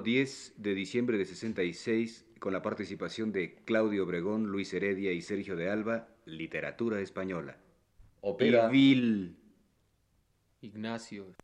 10 de diciembre de 66, con la participación de Claudio Obregón, Luis Heredia y Sergio de Alba, Literatura Española. Opera. Vil. Ignacio.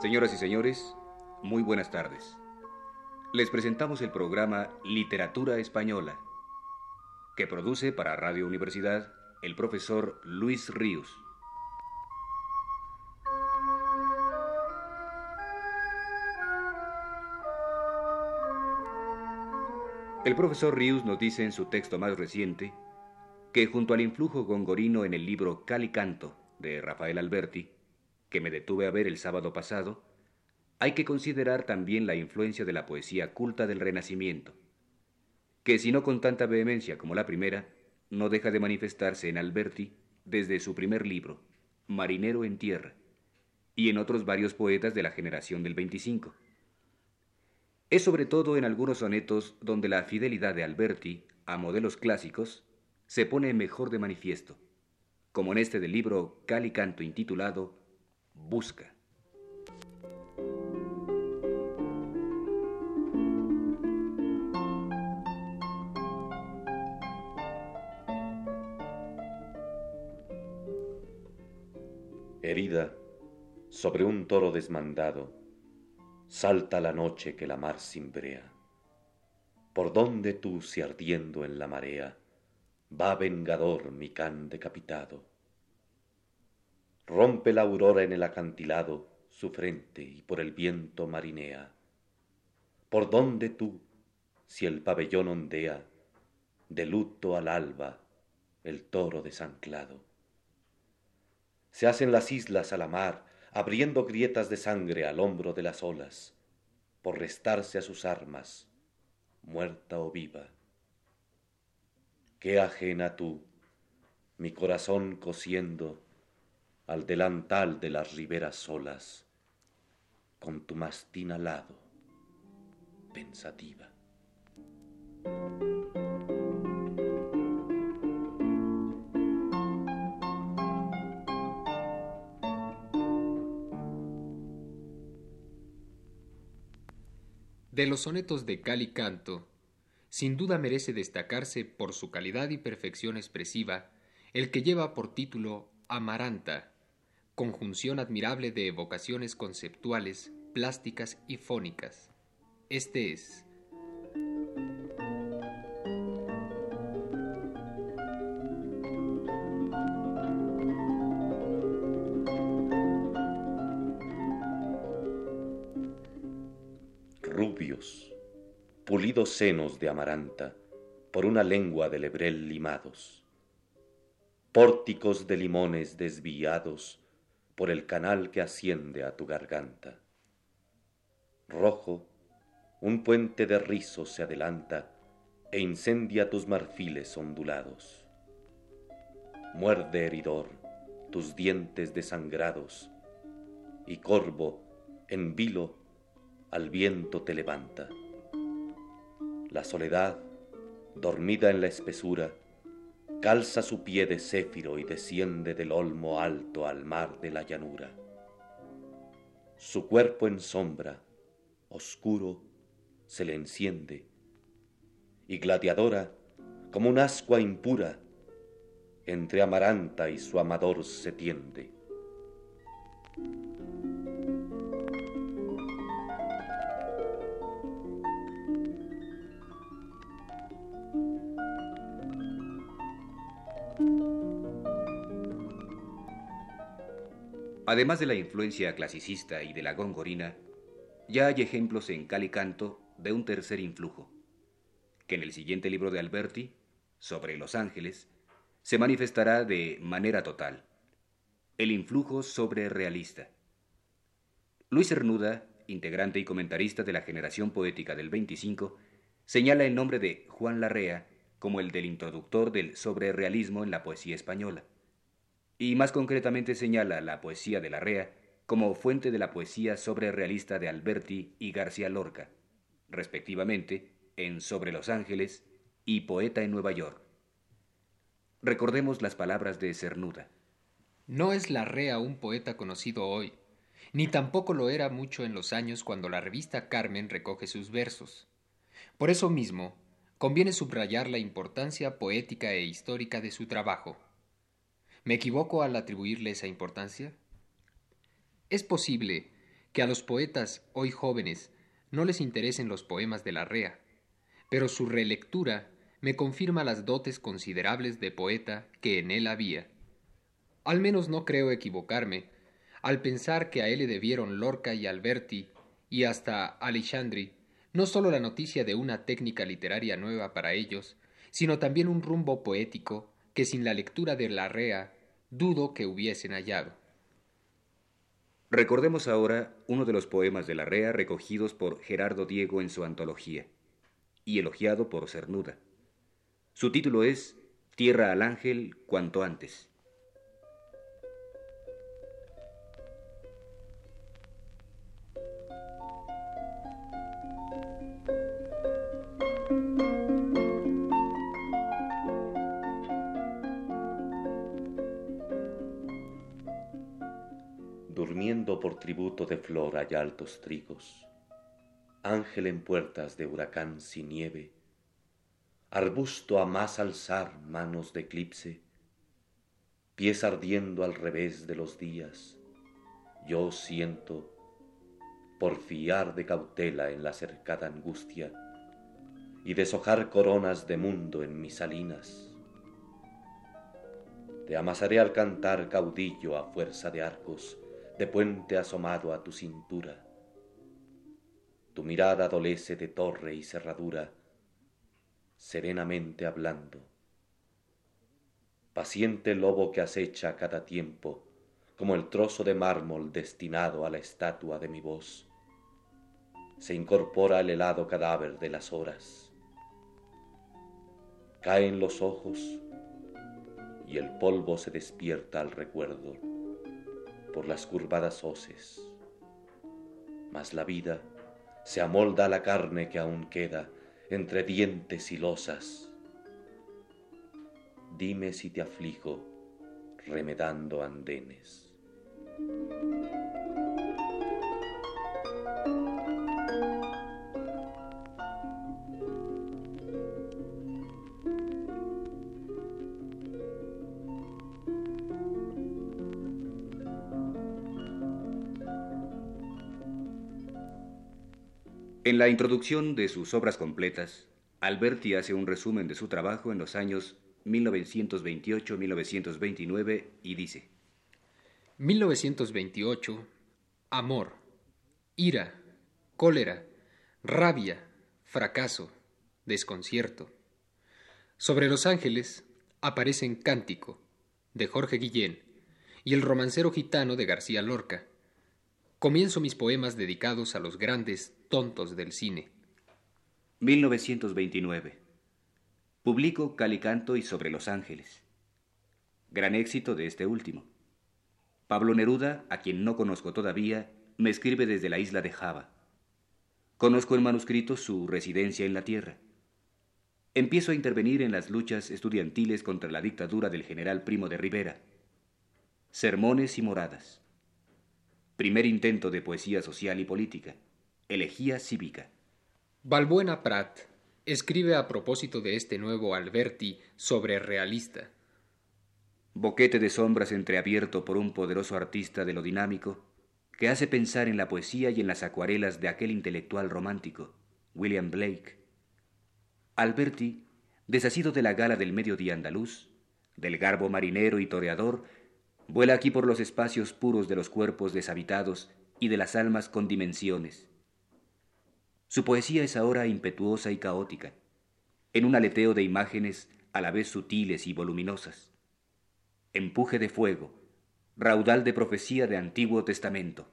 Señoras y señores, muy buenas tardes. Les presentamos el programa Literatura Española, que produce para Radio Universidad el profesor Luis Ríos. El profesor Ríos nos dice en su texto más reciente que junto al influjo gongorino en el libro Cali Canto de Rafael Alberti, que me detuve a ver el sábado pasado, hay que considerar también la influencia de la poesía culta del Renacimiento, que si no con tanta vehemencia como la primera, no deja de manifestarse en Alberti desde su primer libro, Marinero en Tierra, y en otros varios poetas de la generación del 25. Es sobre todo en algunos sonetos donde la fidelidad de Alberti a modelos clásicos se pone mejor de manifiesto, como en este del libro Cali Canto intitulado Busca. Herida sobre un toro desmandado, salta la noche que la mar cimbrea. Por donde tú, si ardiendo en la marea, va vengador mi can decapitado. Rompe la aurora en el acantilado su frente y por el viento marinea. Por donde tú, si el pabellón ondea, de luto al alba el toro desanclado. Se hacen las islas a la mar, abriendo grietas de sangre al hombro de las olas, por restarse a sus armas, muerta o viva. Qué ajena tú, mi corazón cosiendo al delantal de las riberas solas, con tu mastín alado, pensativa. De los sonetos de Cali Canto, sin duda merece destacarse por su calidad y perfección expresiva el que lleva por título Amaranta, conjunción admirable de evocaciones conceptuales, plásticas y fónicas. Este es rubios, pulidos senos de amaranta, por una lengua de lebrel limados, pórticos de limones desviados por el canal que asciende a tu garganta. Rojo, un puente de rizos se adelanta e incendia tus marfiles ondulados. Muerde heridor tus dientes desangrados, y corvo, en vilo, al viento te levanta. La soledad, dormida en la espesura, calza su pie de céfiro y desciende del olmo alto al mar de la llanura. Su cuerpo en sombra, oscuro, se le enciende, y gladiadora, como un ascua impura, entre Amaranta y su amador se tiende. Además de la influencia clasicista y de la gongorina, ya hay ejemplos en Cali Canto de un tercer influjo, que en el siguiente libro de Alberti, sobre Los Ángeles, se manifestará de manera total, el influjo sobre realista. Luis Cernuda, integrante y comentarista de la generación poética del 25, señala el nombre de Juan Larrea como el del introductor del sobrerealismo en la poesía española. Y más concretamente señala la poesía de Larrea como fuente de la poesía sobrerealista de Alberti y García Lorca, respectivamente en Sobre los Ángeles y Poeta en Nueva York. Recordemos las palabras de Cernuda. No es Larrea un poeta conocido hoy, ni tampoco lo era mucho en los años cuando la revista Carmen recoge sus versos. Por eso mismo, conviene subrayar la importancia poética e histórica de su trabajo. ¿Me equivoco al atribuirle esa importancia? Es posible que a los poetas hoy jóvenes no les interesen los poemas de Larrea, pero su relectura me confirma las dotes considerables de poeta que en él había. Al menos no creo equivocarme al pensar que a él le debieron Lorca y Alberti y hasta Alexandri no sólo la noticia de una técnica literaria nueva para ellos, sino también un rumbo poético que sin la lectura de Larrea dudo que hubiesen hallado. Recordemos ahora uno de los poemas de Larrea recogidos por Gerardo Diego en su antología y elogiado por Cernuda. Su título es Tierra al Ángel cuanto antes. Por tributo de flora y altos trigos, ángel en puertas de huracán sin nieve, arbusto a más alzar manos de eclipse, pies ardiendo al revés de los días, yo siento, por fiar de cautela en la cercada angustia, y deshojar coronas de mundo en mis salinas. Te amasaré al cantar caudillo a fuerza de arcos, de puente asomado a tu cintura. Tu mirada adolece de torre y cerradura, serenamente hablando. Paciente lobo que acecha cada tiempo, como el trozo de mármol destinado a la estatua de mi voz, se incorpora el helado cadáver de las horas. Caen los ojos y el polvo se despierta al recuerdo por las curvadas hoces. Mas la vida se amolda a la carne que aún queda entre dientes y losas. Dime si te aflijo remedando andenes. En la introducción de sus obras completas, Alberti hace un resumen de su trabajo en los años 1928-1929 y dice, 1928, amor, ira, cólera, rabia, fracaso, desconcierto. Sobre los ángeles aparecen Cántico, de Jorge Guillén, y el romancero gitano de García Lorca. Comienzo mis poemas dedicados a los grandes tontos del cine. 1929. Publico Calicanto y Sobre los Ángeles. Gran éxito de este último. Pablo Neruda, a quien no conozco todavía, me escribe desde la isla de Java. Conozco en manuscrito su residencia en la tierra. Empiezo a intervenir en las luchas estudiantiles contra la dictadura del general Primo de Rivera. Sermones y moradas. Primer intento de poesía social y política. Elegía cívica. Balbuena Prat escribe a propósito de este nuevo Alberti sobre realista. Boquete de sombras entreabierto por un poderoso artista de lo dinámico que hace pensar en la poesía y en las acuarelas de aquel intelectual romántico, William Blake. Alberti, desasido de la gala del mediodía andaluz, del garbo marinero y toreador, Vuela aquí por los espacios puros de los cuerpos deshabitados y de las almas con dimensiones. Su poesía es ahora impetuosa y caótica, en un aleteo de imágenes a la vez sutiles y voluminosas. Empuje de fuego, raudal de profecía de Antiguo Testamento.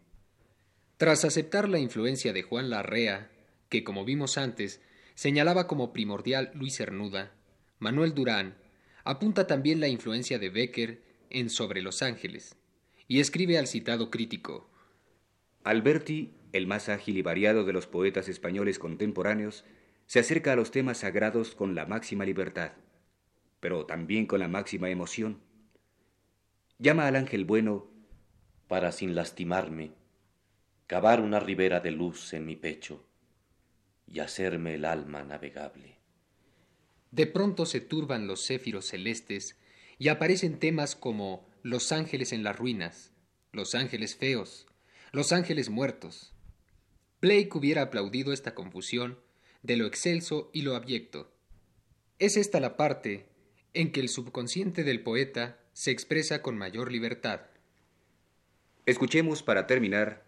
Tras aceptar la influencia de Juan Larrea, que como vimos antes, señalaba como primordial Luis Cernuda, Manuel Durán apunta también la influencia de Becker en Sobre los Ángeles y escribe al citado crítico. Alberti, el más ágil y variado de los poetas españoles contemporáneos, se acerca a los temas sagrados con la máxima libertad, pero también con la máxima emoción. Llama al ángel bueno para sin lastimarme cavar una ribera de luz en mi pecho y hacerme el alma navegable. De pronto se turban los céfiros celestes y aparecen temas como los ángeles en las ruinas, los ángeles feos, los ángeles muertos. Blake hubiera aplaudido esta confusión de lo excelso y lo abyecto. Es esta la parte en que el subconsciente del poeta se expresa con mayor libertad. Escuchemos para terminar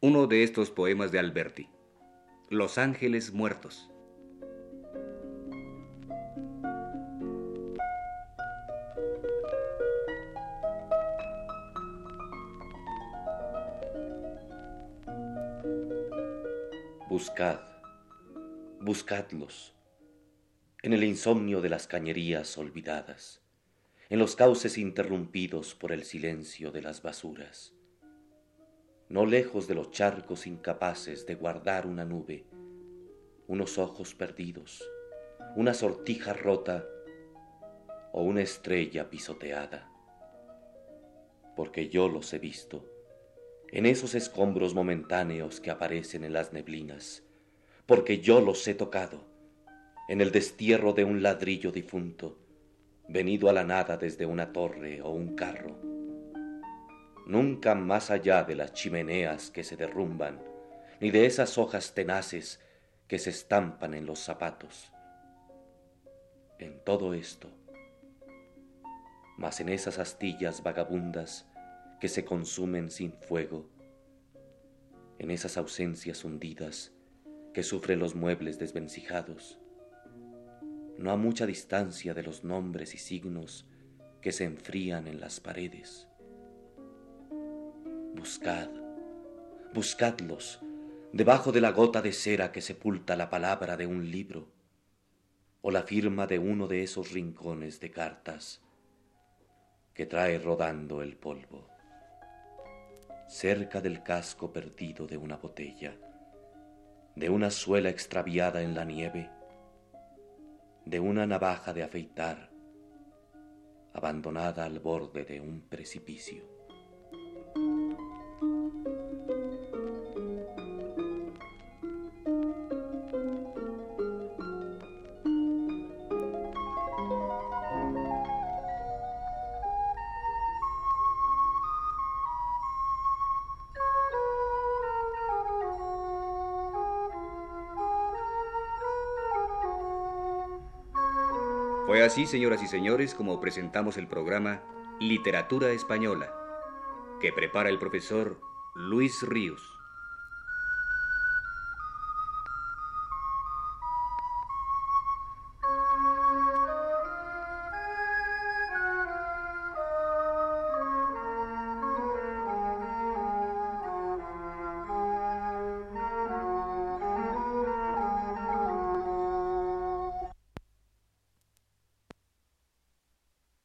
uno de estos poemas de Alberti, Los Ángeles Muertos. Buscad, buscadlos, en el insomnio de las cañerías olvidadas, en los cauces interrumpidos por el silencio de las basuras no lejos de los charcos incapaces de guardar una nube, unos ojos perdidos, una sortija rota o una estrella pisoteada. Porque yo los he visto en esos escombros momentáneos que aparecen en las neblinas, porque yo los he tocado en el destierro de un ladrillo difunto, venido a la nada desde una torre o un carro nunca más allá de las chimeneas que se derrumban, ni de esas hojas tenaces que se estampan en los zapatos. En todo esto, mas en esas astillas vagabundas que se consumen sin fuego, en esas ausencias hundidas que sufren los muebles desvencijados, no a mucha distancia de los nombres y signos que se enfrían en las paredes. Buscad, buscadlos debajo de la gota de cera que sepulta la palabra de un libro o la firma de uno de esos rincones de cartas que trae rodando el polvo, cerca del casco perdido de una botella, de una suela extraviada en la nieve, de una navaja de afeitar abandonada al borde de un precipicio. Así, señoras y señores, como presentamos el programa Literatura Española, que prepara el profesor Luis Ríos.